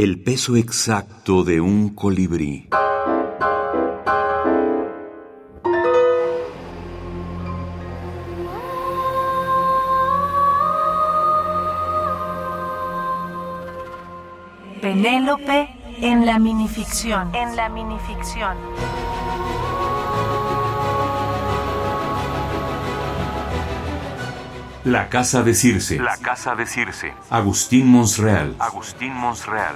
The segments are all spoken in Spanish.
El peso exacto de un colibrí. Penélope en la minificción. En la minificción. La casa de Circe. La casa de Circe. Agustín Monsreal. Agustín Monsreal.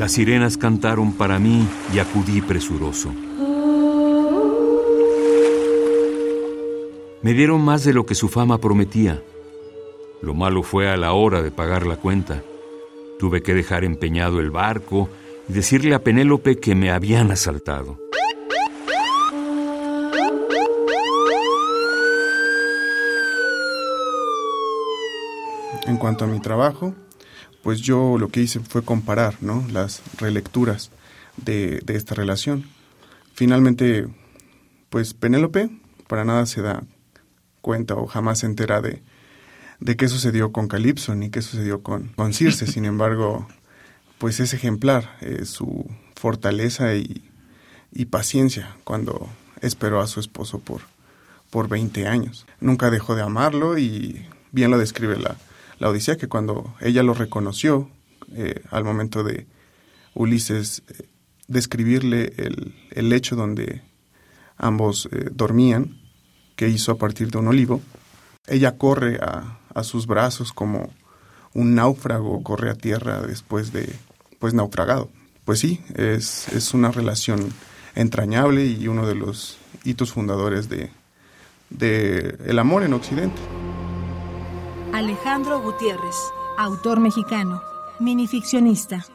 Las sirenas cantaron para mí y acudí presuroso. Me dieron más de lo que su fama prometía. Lo malo fue a la hora de pagar la cuenta. Tuve que dejar empeñado el barco y decirle a Penélope que me habían asaltado. En cuanto a mi trabajo, pues yo lo que hice fue comparar ¿no? las relecturas de, esta relación. Finalmente, pues Penélope para nada se da cuenta o jamás se entera de, de qué sucedió con Calipso ni qué sucedió con, con Circe. Sin embargo, pues es ejemplar eh, su fortaleza y, y, paciencia cuando esperó a su esposo por, por 20 años. Nunca dejó de amarlo y bien lo describe la, la Odisea, que cuando ella lo reconoció eh, al momento de Ulises eh, describirle el, el, lecho donde ambos eh, dormían, que hizo a partir de un olivo, ella corre a, a, sus brazos como un náufrago corre a tierra después de pues naufragado. Pues sí, es, es una relación entrañable y uno de los hitos fundadores de, de el amor en Occidente. Alejandro Gutiérrez, autor mexicano, minificcionista.